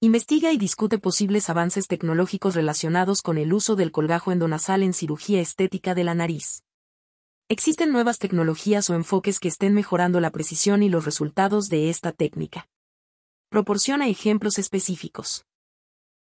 Investiga y discute posibles avances tecnológicos relacionados con el uso del colgajo endonasal en cirugía estética de la nariz. Existen nuevas tecnologías o enfoques que estén mejorando la precisión y los resultados de esta técnica. Proporciona ejemplos específicos.